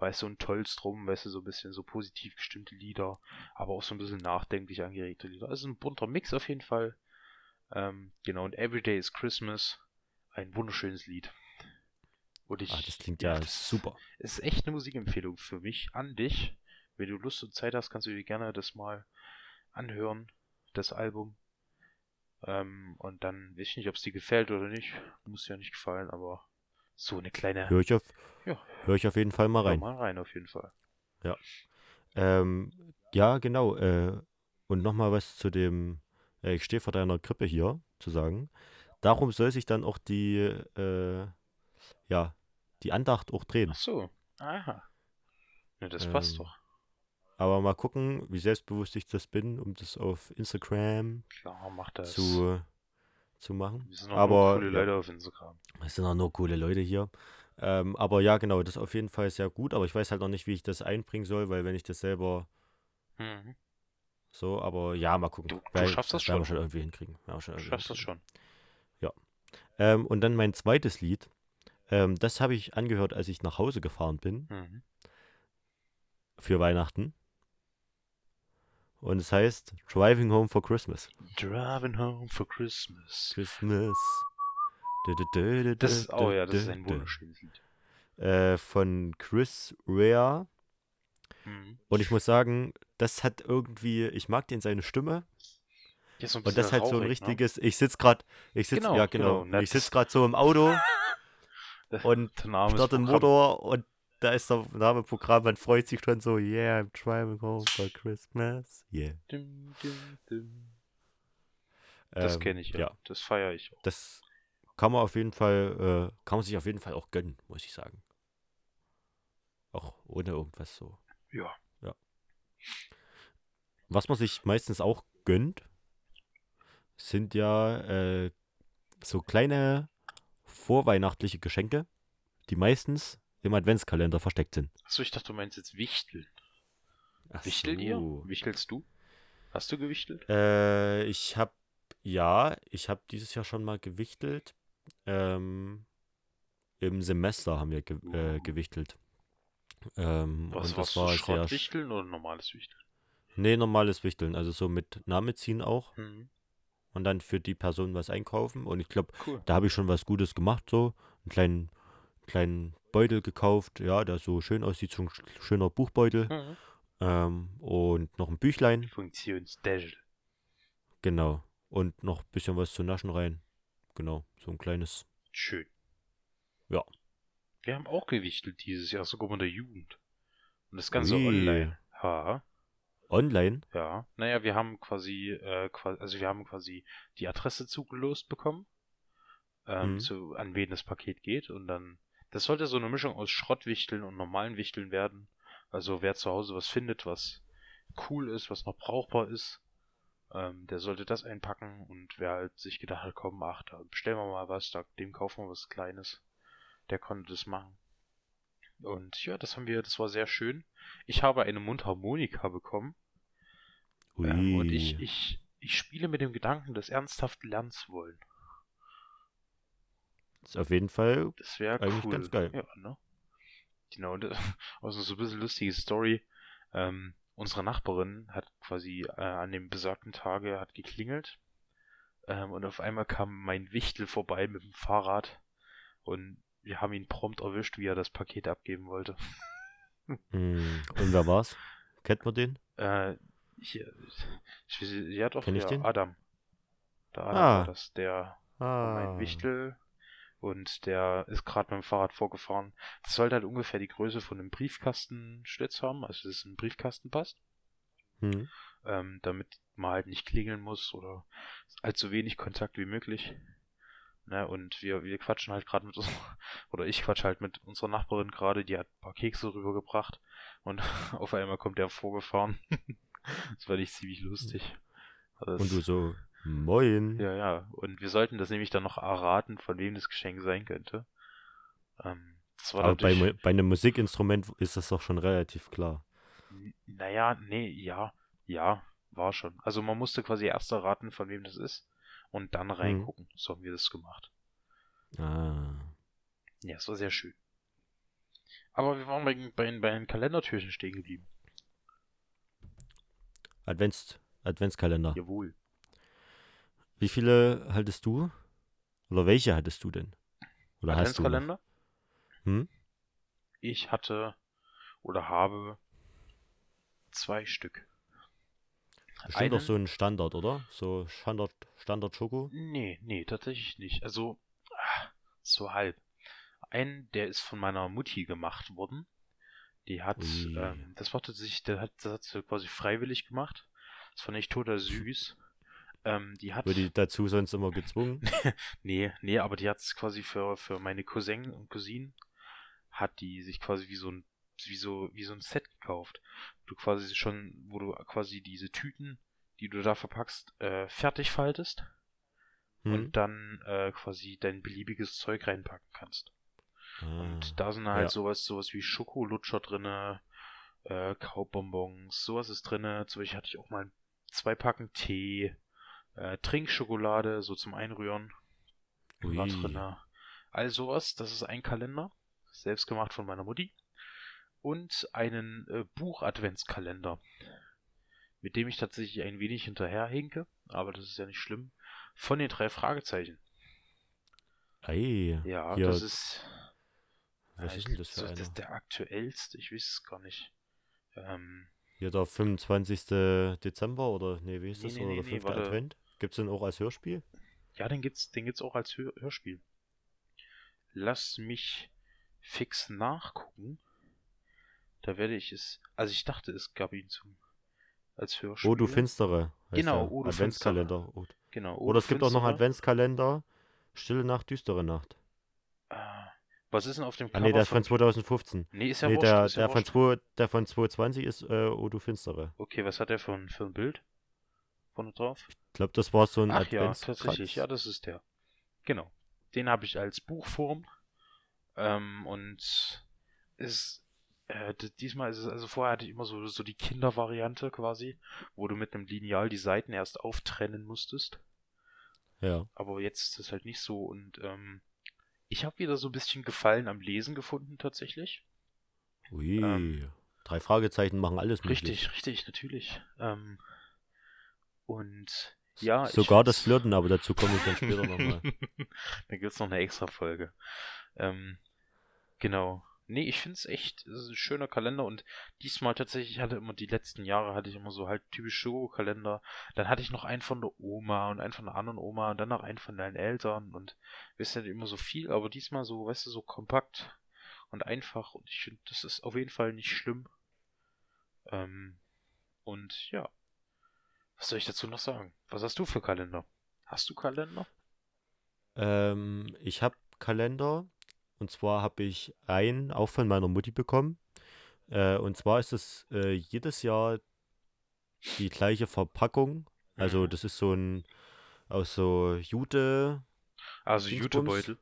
weißt du, und tollst rum, weißt du, so ein bisschen so positiv gestimmte Lieder, aber auch so ein bisschen nachdenklich angeregte Lieder. Also ein bunter Mix auf jeden Fall. Ähm, genau, und Everyday is Christmas, ein wunderschönes Lied. Und ich, Ah, das klingt ja das super. ist echt eine Musikempfehlung für mich an dich. Wenn du Lust und Zeit hast, kannst du dir gerne das mal anhören, das Album. Ähm, und dann weiß ich nicht, ob es dir gefällt oder nicht. Muss ja nicht gefallen, aber so eine kleine. Hör ich auf, Ja. hör ich auf jeden Fall mal Hör rein. mal rein auf jeden Fall. Ähm, ja, genau. Äh, und nochmal was zu dem, äh, ich stehe vor deiner Krippe hier, zu sagen. Darum soll sich dann auch die, äh, ja, die Andacht auch drehen. Ach so. Aha. Ja, das passt Ähm, doch. Aber mal gucken, wie selbstbewusst ich das bin, um das auf Instagram Klar, zu, zu machen. Wir sind auch aber, coole ja. Leute auf Instagram. Es sind auch nur coole Leute hier. Ähm, aber ja, genau, das ist auf jeden Fall sehr gut. Aber ich weiß halt noch nicht, wie ich das einbringen soll, weil wenn ich das selber Mhm. so, aber ja, mal gucken. Du- du Weil- schaffst das werden wir schon. schon irgendwie hinkriegen. Wir schon Du irgendwie schaffst das schon. Ähm, und dann mein zweites Lied. Ähm, das habe ich angehört, als ich nach Hause gefahren bin Mhm. für Weihnachten. Und es heißt Driving Home for Christmas. Driving home for Christmas. Christmas. Das, oh ja, das ist ein wunderschönes Lied. Äh, von Chris Rea. Mhm. Und ich muss sagen, das hat irgendwie, ich mag den seine Stimme. So Und das bisschen halt so ein ne? richtiges, ich sitze gerade, ich sitze, Genau, ja genau. genau, Na, ich sitze gerade so im Auto und ist starte den. Motor und da ist der Name Programm, man freut sich schon so, yeah, I'm driving home for Christmas, yeah. Dim, dim, dim. Das Ähm, kenne ich, ja. ja. Das feiere ich auch. Das kann man auf jeden Fall, äh, kann man sich auf jeden Fall auch gönnen, muss ich sagen. Auch ohne irgendwas so. Ja. Was man sich meistens auch gönnt, sind ja äh, so kleine vorweihnachtliche Geschenke, die meistens im Adventskalender versteckt sind. Achso, ich dachte, du meinst jetzt Wichteln. Ach Wichtelt ihr? so. Wichtelst du? Hast du gewichtelt? Äh, ich habe, ja, ich habe dieses Jahr schon mal gewichtelt. Ähm, Im Semester haben wir ge äh, gewichtelt. Ähm, Was und das du? war sch- Schrottwichteln oder normales Wichteln? Nee, normales Wichteln, also so mit Name ziehen auch. Mhm. Und dann für die Person was einkaufen. Und ich glaube, Cool. da habe ich schon was Gutes gemacht, so. Einen kleinen, kleinen Beutel gekauft, ja, der so schön aussieht, so ein sch- schöner Buchbeutel. Mhm. Ähm, und noch ein Büchlein, Funktionsdäschel. genau. Und noch ein bisschen was zu naschen rein. Genau, so ein kleines. Schön. Ja. Wir haben auch gewichtelt dieses Jahr, sogar mit der Jugend. Und das Ganze Ui. online. Ja, Online? ja. Naja, wir haben quasi, äh, qua- also wir haben quasi die Adresse zugelost bekommen, ähm, Mhm. zu, an wen das Paket geht. Und dann, das sollte so eine Mischung aus Schrottwichteln und normalen Wichteln werden. Also wer zu Hause was findet, was cool ist, was noch brauchbar ist, ähm, der sollte das einpacken. Und wer halt sich gedacht hat, komm, ach, da bestellen wir mal was, da, dem kaufen wir was Kleines, der konnte das machen. Und ja, das haben wir, das war sehr schön. Ich habe eine Mundharmonika bekommen. Ähm, und ich, ich, ich spiele mit dem Gedanken, das ernsthaft lernen zu wollen. Ist auf jeden Fall. Das wäre Eigentlich cool. ganz geil. Ja, ne? Genau, und, äh, also so ein bisschen lustige Story. Ähm, unsere Nachbarin hat quasi äh, an dem besagten Tage hat geklingelt. Ähm, und auf einmal kam mein Wichtel vorbei mit dem Fahrrad. Und wir haben ihn prompt erwischt, wie er das Paket abgeben wollte. Hm, Und wer war's? Kennt man den? Äh, ich, ich, weiß ja doch, Kenn ich den? Adam. Der Adam Ah. war das, der Ah. mein Wichtel und der ist gerade mit dem Fahrrad vorgefahren. Das sollte halt ungefähr die Größe von einem Briefkastenschlitz haben, also dass es in Briefkasten passt, Hm. ähm, damit man halt nicht klingeln muss oder allzu wenig Kontakt wie möglich. Ne, und wir, wir quatschen halt gerade mit uns, oder ich quatsch halt mit unserer Nachbarin gerade, die hat ein paar Kekse rübergebracht und auf einmal kommt der vorgefahren. das war nicht ziemlich lustig. Also Und du so, moin. ja, ja. Und wir sollten das nämlich dann noch erraten, von wem das Geschenk sein könnte. Ähm, das war Aber bei, natürlich. Bei einem Musikinstrument ist das doch schon relativ klar. N- Naja, nee, ja, ja, war schon. Also man musste quasi erst erraten, von wem das ist und dann reingucken. So haben wir das gemacht. Ah. Ja, es war sehr schön. Aber wir waren bei, bei, bei den Kalendertürchen stehen geblieben. Advents, Adventskalender. Jawohl. Wie viele hattest du? Oder welche hattest du denn? Oder hast du? noch? Adventskalender? Hm? Ich hatte oder habe zwei Stück. Bestimmt doch Einen- so ein Standard, oder? So Standard, Standard Schoko? Nee, nee, tatsächlich nicht. Also, ah, so halb. Ein, der ist von meiner Mutti gemacht worden. Die hat, ähm, das war tatsächlich, der hat, das hat sie quasi freiwillig gemacht. Das fand ich total süß. Ähm, die hat, Wird die dazu sonst immer gezwungen? nee, nee, aber die hat es quasi für, für meine Cousin und Cousinen, hat die sich quasi wie so ein, wie so, wie so ein Set gekauft. Du quasi schon, wo du quasi diese Tüten, die du da verpackst, äh, fertig faltest Hm? und dann äh, quasi dein beliebiges Zeug reinpacken kannst. Ah. Und da sind halt ja. sowas, sowas wie Schokolutscher drinne, äh, Kaubonbons, sowas ist drinne. Zum Beispiel hatte ich auch mal zwei Packen Tee, äh, Trinkschokolade, so zum Einrühren, war Ui. All sowas, das ist ein Kalender, selbst gemacht von meiner Mutti. Und einen äh, Buch-Adventskalender, mit dem ich tatsächlich ein wenig hinterherhinke, aber das ist ja nicht schlimm. Von den drei Fragezeichen. Ei, Ja, Hier, das ist. was Ja, ist denn das für so- einer? Das ist der aktuellste, ich weiß es gar nicht. Ähm, Hier der 25. Dezember oder nee, wie ist Nee, das? nee, oder nee, der nee, 5. warte. Advent? Gibt's den auch als Hörspiel? ja, den gibt's, den gibt's auch als Hör Hörspiel. Lass mich fix nachgucken. Da werde ich es. Also ich dachte, es gab ihn zum als Hörspiel. Oh, du Finstere. Genau. Oh, du Adventskalender. Oh. Genau. Oder es gibt auch noch Finstere. Adventskalender. Stille Nacht, düstere Nacht. Was ist denn auf dem Ah, nee, der Cover ist von 2015. Nee, ist ja nee, wurscht, der, ist ja der, von wurscht. 2, der von 2020 ist äh, O, du Finstere. Okay, was hat der für ein, für ein Bild? Vorne drauf? Ich glaube, das war so ein Ach ja, tatsächlich, ja, das ist der. Genau. Den habe ich als Buchform. Ähm, und ist, äh, diesmal ist es, also vorher hatte ich immer so, so die Kindervariante quasi, wo du mit einem Lineal die Seiten erst auftrennen musstest. Ja. Aber jetzt ist das halt nicht so und ähm, ich habe wieder so ein bisschen Gefallen am Lesen gefunden tatsächlich. Ui. Ähm, Drei Fragezeichen machen alles möglich. Richtig, richtig, natürlich. Ähm, und ja, Sogar das Flirten, aber dazu komme ich dann später nochmal. da gibt's noch eine extra Folge. Ähm, genau. Nee, ich find's echt, es ist ein schöner Kalender und diesmal tatsächlich ich hatte immer die letzten Jahre hatte ich immer so halt typisch Schokokalender. Dann hatte ich noch einen von der Oma und einen von der anderen Oma und dann noch einen von deinen Eltern und wisst ihr immer so viel, aber diesmal so, weißt du, so kompakt und einfach und ich finde, das ist auf jeden Fall nicht schlimm. Ähm, und ja. Was soll ich dazu noch sagen? Was hast du für Kalender? Hast du Kalender? Ähm, ich habe Kalender und zwar habe ich einen auch von meiner Mutti bekommen. Äh, und zwar ist es äh, jedes Jahr die gleiche Verpackung. Also Mhm. das ist so ein aus so Jute, Also. Jutebeutel.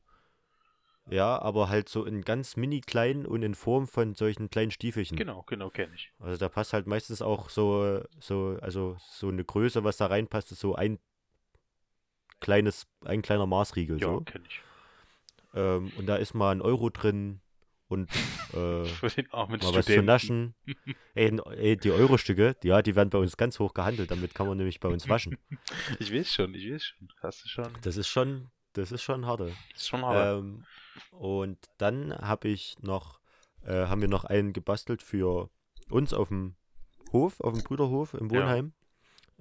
ja, aber halt so in ganz mini klein und in Form von solchen kleinen Stiefelchen. Genau, genau, kenne ich. Also da passt halt meistens auch so, so, also so eine Größe, was da reinpasst, ist so ein kleines, ein kleiner Maßriegel Ja, so. kenne ich. Ähm, und da ist mal ein Euro drin und äh, Für den armen mal was zu naschen. Ey, ey, die Eurostücke, die- ja, die werden bei uns ganz hoch gehandelt, damit kann man nämlich bei uns waschen. Ich weiß schon, ich weiß schon. Hast du schon. Das ist schon, das ist schon harte. Das ist schon hart. Ähm, und dann habe ich noch, äh, haben wir noch einen gebastelt für uns auf dem Hof, auf dem Brüderhof im. Wohnheim.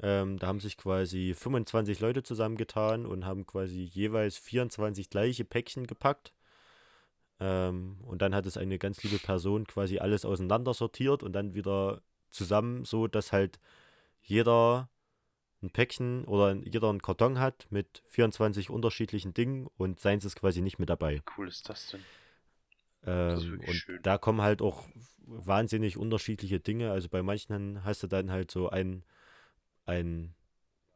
Ähm, da haben sich quasi 25 Leute zusammengetan und haben quasi jeweils 24 gleiche Päckchen gepackt. Ähm, und dann hat es eine ganz liebe Person quasi alles auseinander sortiert und dann wieder zusammen, so dass halt jeder ein Päckchen oder jeder einen Karton hat mit 24 unterschiedlichen Dingen und seins ist quasi nicht mit dabei. Wie cool ist das denn? ist Ähm, und schön. da kommen halt auch wahnsinnig unterschiedliche Dinge. Also bei manchen hast du dann halt so ein, ein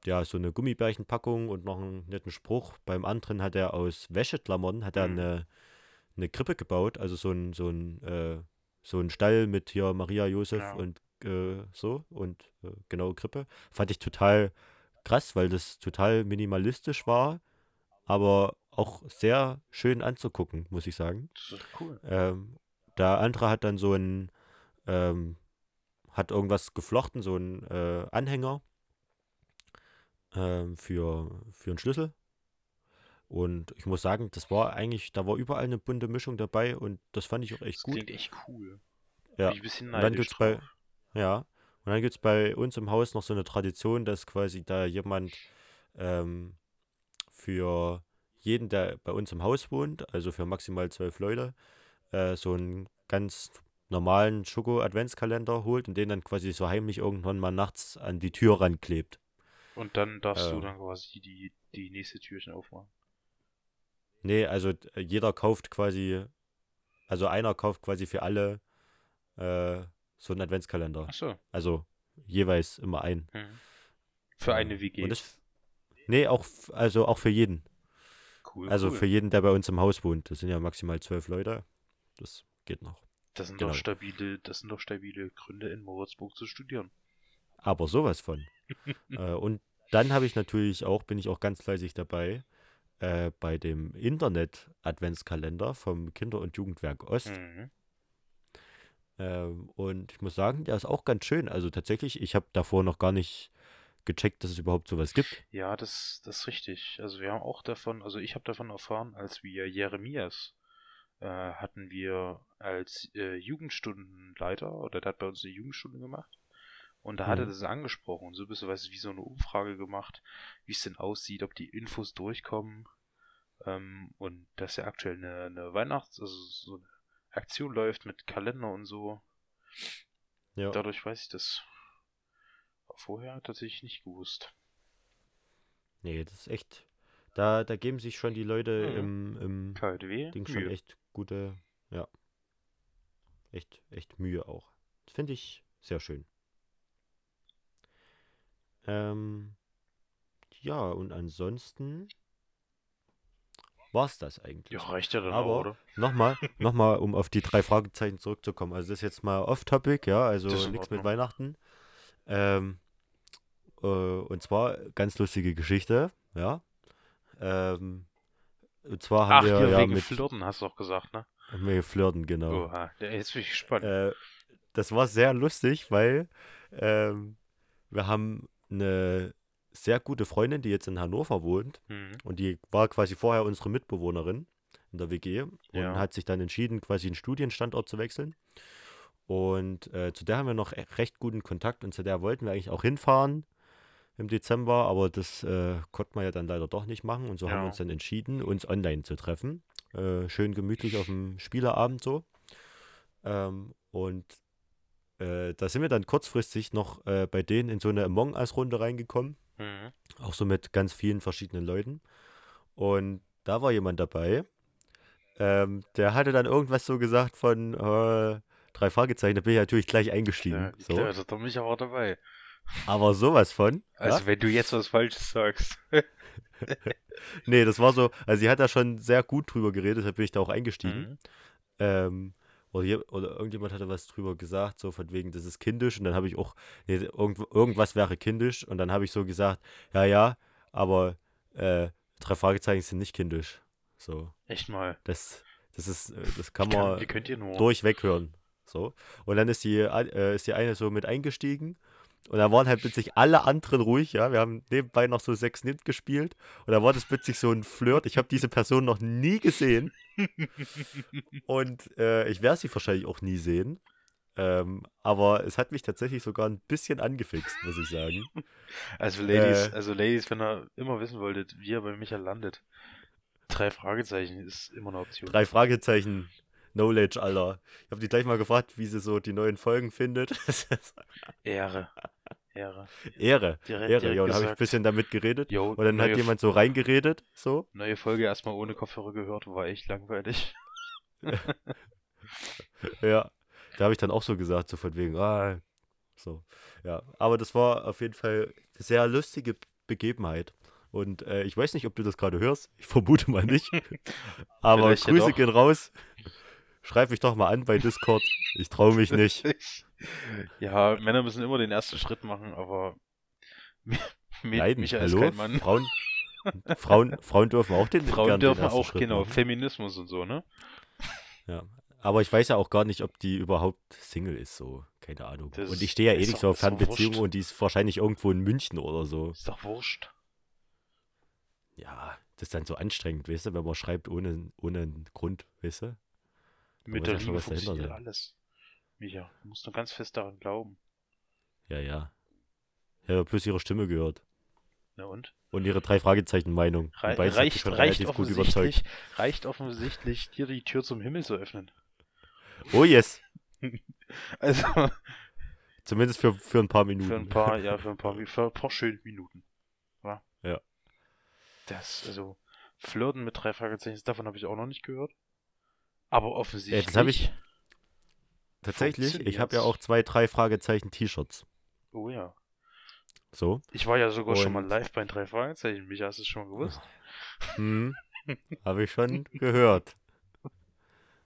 ja, so eine Gummibärchenpackung und noch einen netten Spruch. Beim anderen hat er aus Wäscheklammern hat er Mhm. eine, eine Krippe gebaut, also so ein, so ein, äh, so ein Stall mit hier Maria, Josef Ja. und äh, so und äh, genau Krippe. Fand ich total krass, weil das total minimalistisch war, aber auch sehr schön anzugucken, muss ich sagen. Das ist cool. Ähm, der andere hat dann so ein, ähm, hat irgendwas geflochten, so ein äh, Anhänger ähm, für, für einen Schlüssel. Und ich muss sagen, das war eigentlich, da war überall eine bunte Mischung dabei und das fand ich auch echt Das gut. klingt echt cool. Ja. Bin ich ein bisschen Und dann neidisch gibt's bei, ja, und dann gibt es bei uns im Haus noch so eine Tradition, dass quasi da jemand ähm, für jeden, der bei uns im Haus wohnt, also für maximal zwölf Leute, äh, so einen ganz normalen Schoko-Adventskalender holt und den dann quasi so heimlich irgendwann mal nachts an die Tür ranklebt. Und dann darfst du Ähm. dann quasi die, die nächste Türchen aufmachen. Nee, also äh, jeder kauft quasi, also einer kauft quasi für alle äh, so einen Adventskalender. Achso. Also jeweils immer ein. Mhm. Für Äh, eine WG. Und das, nee, auch, also auch für jeden. cool, Also cool. für jeden, der bei uns im Haus wohnt. Das sind ja maximal zwölf Leute. Das geht noch. Das sind genau. doch stabile, das sind doch stabile Gründe in Moritzburg zu studieren. Aber sowas von. Äh, und dann habe ich natürlich auch, bin ich auch ganz fleißig dabei, äh, bei dem Internet-Adventskalender vom Kinder- und Jugendwerk Ost. Mhm. Ähm, und ich muss sagen, der ist auch ganz schön. Also tatsächlich, ich habe davor noch gar nicht gecheckt, dass es überhaupt sowas gibt. Ja, das, das ist richtig. Also wir haben auch davon, also ich habe davon erfahren, als wir Jeremias äh, hatten wir als äh, Jugendstundenleiter oder der hat bei uns eine Jugendstunde gemacht. Und da hat er Mhm. das angesprochen und so bist du, weißt du, wie so eine Umfrage gemacht, wie es denn aussieht, ob die Infos durchkommen. Ähm, und dass ja aktuell eine, eine Weihnachts-, also so eine Aktion läuft mit Kalender und so. Ja. Dadurch weiß ich das vorher tatsächlich nicht gewusst. Nee, das ist echt. Da, da geben sich schon die Leute Mhm. im, im KDW? Ding schon Mühe. echt gute, ja. Echt, echt Mühe auch. Das finde ich sehr schön. Ähm, ja, und ansonsten war es das eigentlich. Ja, reicht ja dann Aber auch, oder? nochmal, nochmal, um auf die drei Fragezeichen zurückzukommen. Also das ist jetzt mal off-topic, ja, also nichts mit. Weihnachten. Ähm, äh, und zwar ganz lustige Geschichte, ja. Ähm, und zwar haben Ach, wir ja wegen mit Flirten hast du auch gesagt, ne? wir flirten, genau. Oha, jetzt bin ich gespannt. Äh, das war sehr lustig, weil ähm, wir haben eine sehr gute Freundin, die jetzt in Hannover wohnt. Mhm. Und die war quasi vorher unsere Mitbewohnerin in der WG und Ja. hat sich dann entschieden, quasi einen Studienstandort zu wechseln. Und äh, zu der haben wir noch e- recht guten Kontakt und zu der wollten wir eigentlich auch hinfahren im Dezember, aber das äh, konnte man ja dann leider doch nicht machen und so haben wir Ja. uns dann entschieden, uns online zu treffen. Äh, schön gemütlich auf dem Spieleabend so. Ähm, und äh, da sind wir dann kurzfristig noch äh, bei denen in so eine Among Us-Runde reingekommen. Mhm. Auch so mit ganz vielen verschiedenen Leuten. Und da war jemand dabei, ähm, der hatte dann irgendwas so gesagt von äh, drei Fragezeichen. Da bin ich natürlich gleich eingestiegen. Ja, so. klar, also, da bin ich aber dabei. Aber sowas von. Also, ja? wenn du jetzt was Falsches sagst. Nee, das war so. Also, sie hat da schon sehr gut drüber geredet, deshalb bin ich da auch eingestiegen. Mhm. Ähm, oder, je- oder irgendjemand hatte was drüber gesagt, so von wegen, das ist kindisch. Und dann habe ich auch, nee, irgend, irgendwas wäre kindisch. Und dann habe ich so gesagt, ja, ja, aber äh, drei Fragezeichen sind nicht kindisch. So. Echt mal. Das, das ist, äh, das kann kann, man wie könnt ihr nur? durchweg hören. So. Und dann ist die, äh, ist die eine so mit eingestiegen. Und da waren halt plötzlich alle anderen ruhig, ja. Wir haben nebenbei noch so sechs Nint gespielt. Und da war das plötzlich so ein Flirt. Ich habe diese Person noch nie gesehen. Und äh, ich werde sie wahrscheinlich auch nie sehen. Ähm, aber es hat mich tatsächlich sogar ein bisschen angefixt, muss ich sagen. Also Ladies, Äh. also Ladies, wenn ihr immer wissen wolltet, wie ihr bei Michael landet, drei Fragezeichen ist immer eine Option. Drei Fragezeichen. Knowledge, Alter. Ich habe die gleich mal gefragt, wie sie so die neuen Folgen findet. Ehre. Ehre. Ehre. Direkt, Ehre, direkt ja. Und habe ich ein bisschen damit geredet. Jo, Und dann hat jemand so reingeredet, so. neue Folge erstmal ohne Kopfhörer gehört, war echt langweilig. Ja. Da habe ich dann auch so gesagt, so von wegen, ah, so. Ja. Aber das war auf jeden Fall eine sehr lustige Begebenheit. Und äh, ich weiß nicht, ob du das gerade hörst. Ich vermute mal nicht. Aber ja Grüße doch. gehen raus. Schreib mich doch mal an bei Discord. Ich traue mich nicht. Ja, Männer müssen immer den ersten Schritt machen, aber Nein, Michael ist hallo? kein Mann. Frauen, Frauen, Frauen dürfen auch den Frauen den dürfen ersten auch, Schritt genau, machen. Feminismus und so, ne? Ja. Aber ich weiß ja auch gar nicht, ob die überhaupt Single ist, so. Keine Ahnung. Das und ich stehe ja eh ist nicht so auf ist Fernbeziehungen und die ist wahrscheinlich irgendwo in München oder so. Ist doch wurscht. Ja, das ist dann so anstrengend, weißt du, wenn man schreibt ohne, ohne einen Grund, weißt du? Mit der Liebe funktioniert alles. Micha, du musst nur ganz fest daran glauben. Ja, ja. Ich habe bloß ihre Stimme gehört. Na und? Und ihre drei Fragezeichen-Meinung. Rei Und beides hat mich reicht, reicht, offensichtlich, reicht offensichtlich, dir die Tür zum Himmel zu öffnen. Oh yes. Also, Zumindest für, für ein paar Minuten. für ein paar, ja, für ein paar, für ein paar schöne Minuten. Wa? Ja. Das, also, Flirten mit drei Fragezeichen, davon habe ich auch noch nicht gehört. Aber offensichtlich. das hab ich- Tatsächlich, ich habe ja auch zwei, drei Fragezeichen-T-Shirts. Oh ja. So. Ich war ja sogar schon mal Und- live bei drei Fragezeichen. Micha, hast du es schon mal gewusst? Hm. habe ich schon gehört.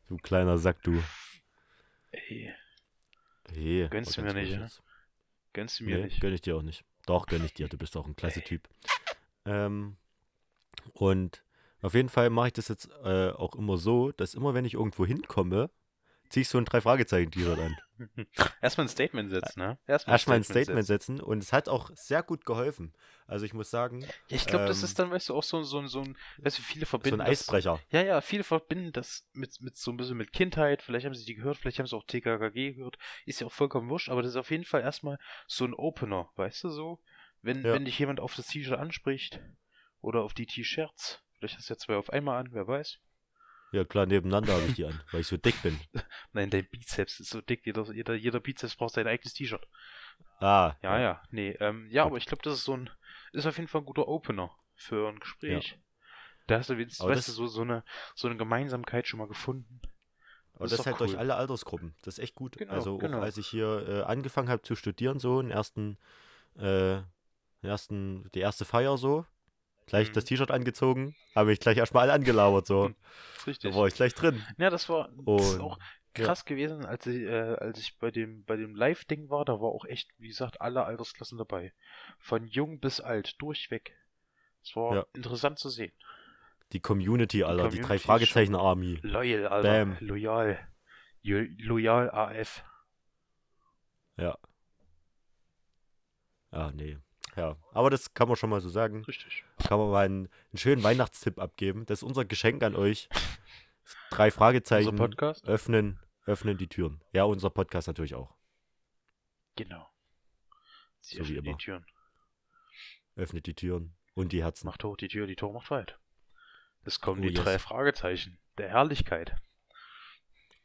Du kleiner Sack, du. Ey, Hey, Gönnst war du mir nicht, ja? gönnst du mir Nee, nicht. gönn ich dir auch nicht. Doch, gönn ich dir. Du bist auch ein klasse Typ. Ähm, und auf jeden Fall mache ich das jetzt äh, auch immer so, dass immer, wenn ich irgendwo hinkomme, ziehe ich so ein Drei-Fragezeichen-T-Shirt an. Erstmal ein Statement setzen, ne? Erstmal ein Statement setzen und es hat auch sehr gut geholfen. Also ich muss sagen, Ja, ich glaube, das Ähm, ist dann, weißt du, auch so, so, so ein, weißt du, viele so verbinden ein das, Eisbrecher. Ja, ja, viele verbinden das mit, mit so ein bisschen mit Kindheit. Vielleicht haben sie die gehört, vielleicht haben sie auch TKKG gehört. Ist ja auch vollkommen wurscht, aber das ist auf jeden Fall erstmal so ein Opener, weißt du so? Wenn, Ja. wenn dich jemand auf das T-Shirt anspricht oder auf die T-Shirts, vielleicht hast du ja zwei auf einmal an, wer weiß. Ja klar, nebeneinander habe ich die an, weil ich so dick bin. Nein, dein Bizeps ist so dick, jeder, jeder, jeder Bizeps braucht sein eigenes T-Shirt. Ah, Ja, ja, nee, ähm, ja, aber ich glaube, das ist so ein, ist auf jeden Fall ein guter Opener für ein Gespräch. Da hast du wenigstens, weißt du, das- so, so, eine, so eine Gemeinsamkeit schon mal gefunden. Und ist das doch halt durch cool. alle Altersgruppen. Das ist echt gut. Genau, also genau. als ich hier äh, angefangen habe zu studieren, so, den ersten, äh, ersten, die erste Feier so, Gleich Mhm. das T-Shirt angezogen, habe ich gleich erstmal alle angelauert, so. Richtig. Da war ich gleich drin. Ja, das war das Und- auch krass gewesen, als ich, äh, als ich bei dem, bei dem Live-Ding war, da war auch echt, wie gesagt, alle Altersklassen dabei. Von jung bis alt, durchweg. Es war Ja. interessant zu sehen. Die Community, Alter, die Community drei ist Fragezeichen Army. Loyal, Alter. Bam. Loyal. Loyal AF. Ja. Ja, nee. Ja, aber das kann man schon mal so sagen. Richtig. Kann man mal einen, einen schönen Weihnachtstipp abgeben. Das ist unser Geschenk an euch. Drei Fragezeichen Unser Podcast? öffnen, öffnen die Türen. Ja, unser Podcast natürlich auch. Genau. Sie So wie öffnen die immer. Türen. Öffnet die Türen und die Herzen. Macht hoch die Tür, die Tor macht weit. Es kommen Oh, die yes. drei Fragezeichen der Herrlichkeit.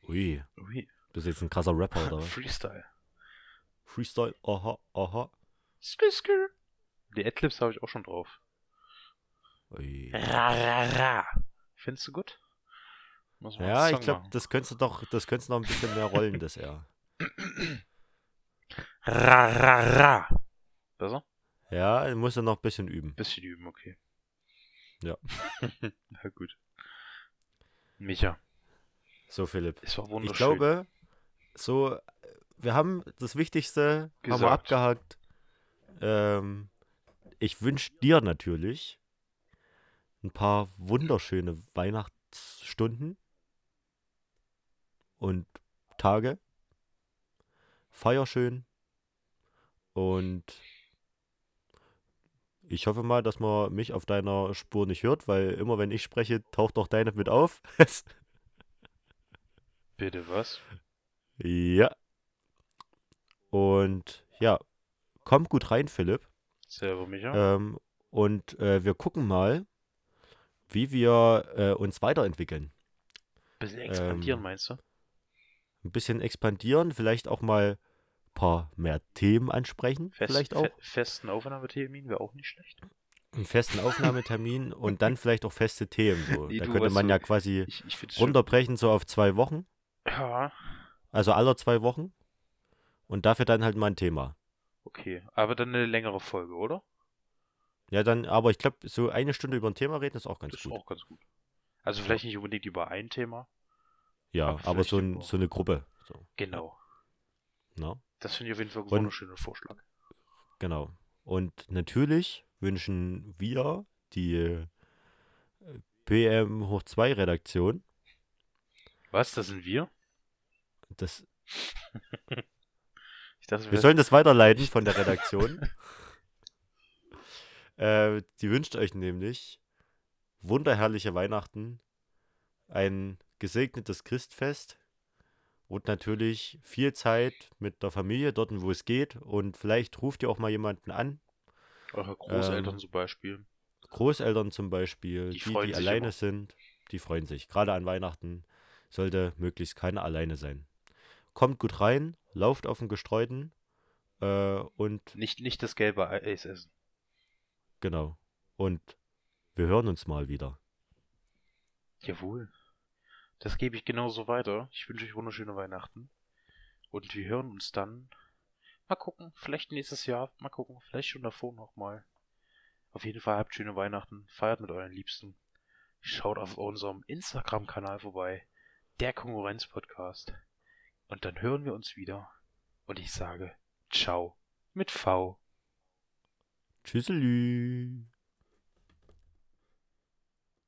Ui, Ui. bist jetzt ein krasser Rapper, oder? Freestyle. Freestyle, aha, aha. Skr. Die Adlibs habe ich auch schon drauf. Ui. Ra, ra, ra. Findest du gut? Ja, ich glaube, das könntest du doch, das könntest du noch ein bisschen mehr rollen, das eher. Ra, ra, ra. Besser? Ja, musst du noch ein bisschen üben. Bisschen üben, okay. Ja. Na gut. Micha, So, Philipp. es war wunderschön. Ich glaube, so, wir haben das Wichtigste haben wir abgehakt. Ähm, ich wünsche dir natürlich ein paar wunderschöne Weihnachtsstunden und Tage. Feier schön und ich hoffe mal, dass man mich auf deiner Spur nicht hört, weil immer wenn ich spreche, taucht auch deine mit auf. Bitte was? Ja. Und ja, komm gut rein, Philipp. Selber, Micha. Ähm, und äh, wir gucken mal, wie wir äh, uns weiterentwickeln. Bisschen expandieren, ähm, meinst du? Ein bisschen expandieren, vielleicht auch mal ein paar mehr Themen ansprechen. Fest, vielleicht auch fe festen Aufnahmetermin wäre auch nicht schlecht. einen festen Aufnahmetermin und dann vielleicht auch feste Themen. So. Nee, da könnte man du, ja quasi Ich, ich runterbrechen, so auf zwei Wochen. Ja, Also aller zwei Wochen. Und dafür dann halt mal ein Thema. Okay. Aber dann eine längere Folge, oder? Ja, dann, aber ich glaube, so eine Stunde über ein Thema reden ist auch ganz das gut. ist auch ganz gut. Also vielleicht nicht unbedingt über ein Thema. Ja, aber aber so, ein, so eine Gruppe. So, Genau. ne? Das finde ich auf jeden Fall einen Und- wunderschönen Vorschlag. Genau. Und natürlich wünschen wir die äh, PM hoch 2 Redaktion, Was? Das sind wir? das, dachte, wir wir sollen das weiterleiten von der Redaktion. äh, die wünscht euch nämlich wunderherrliche Weihnachten, ein gesegnetes Christfest und natürlich viel Zeit mit der Familie dort, wo es geht. Und vielleicht ruft ihr auch mal jemanden an, eure Großeltern ähm, zum Beispiel. Großeltern zum Beispiel, Die die, die, alleine immer. sind, die freuen sich. Gerade an Weihnachten sollte möglichst keiner alleine sein. Kommt gut rein, lauft auf dem Gestreuten äh, und Nicht, nicht das gelbe Eis essen. genau. Und wir hören uns mal wieder. Jawohl. Das gebe ich genauso weiter. Ich wünsche euch wunderschöne Weihnachten. Und wir hören uns dann. Mal gucken, vielleicht nächstes Jahr. Mal gucken, vielleicht schon davor nochmal. Auf jeden Fall habt schöne Weihnachten. Feiert mit euren Liebsten. Schaut auf unserem Instagram-Kanal vorbei. Der Konkurrenz-Podcast. Und dann hören wir uns wieder. Und ich sage, ciao. Mit V. Tschüsselü.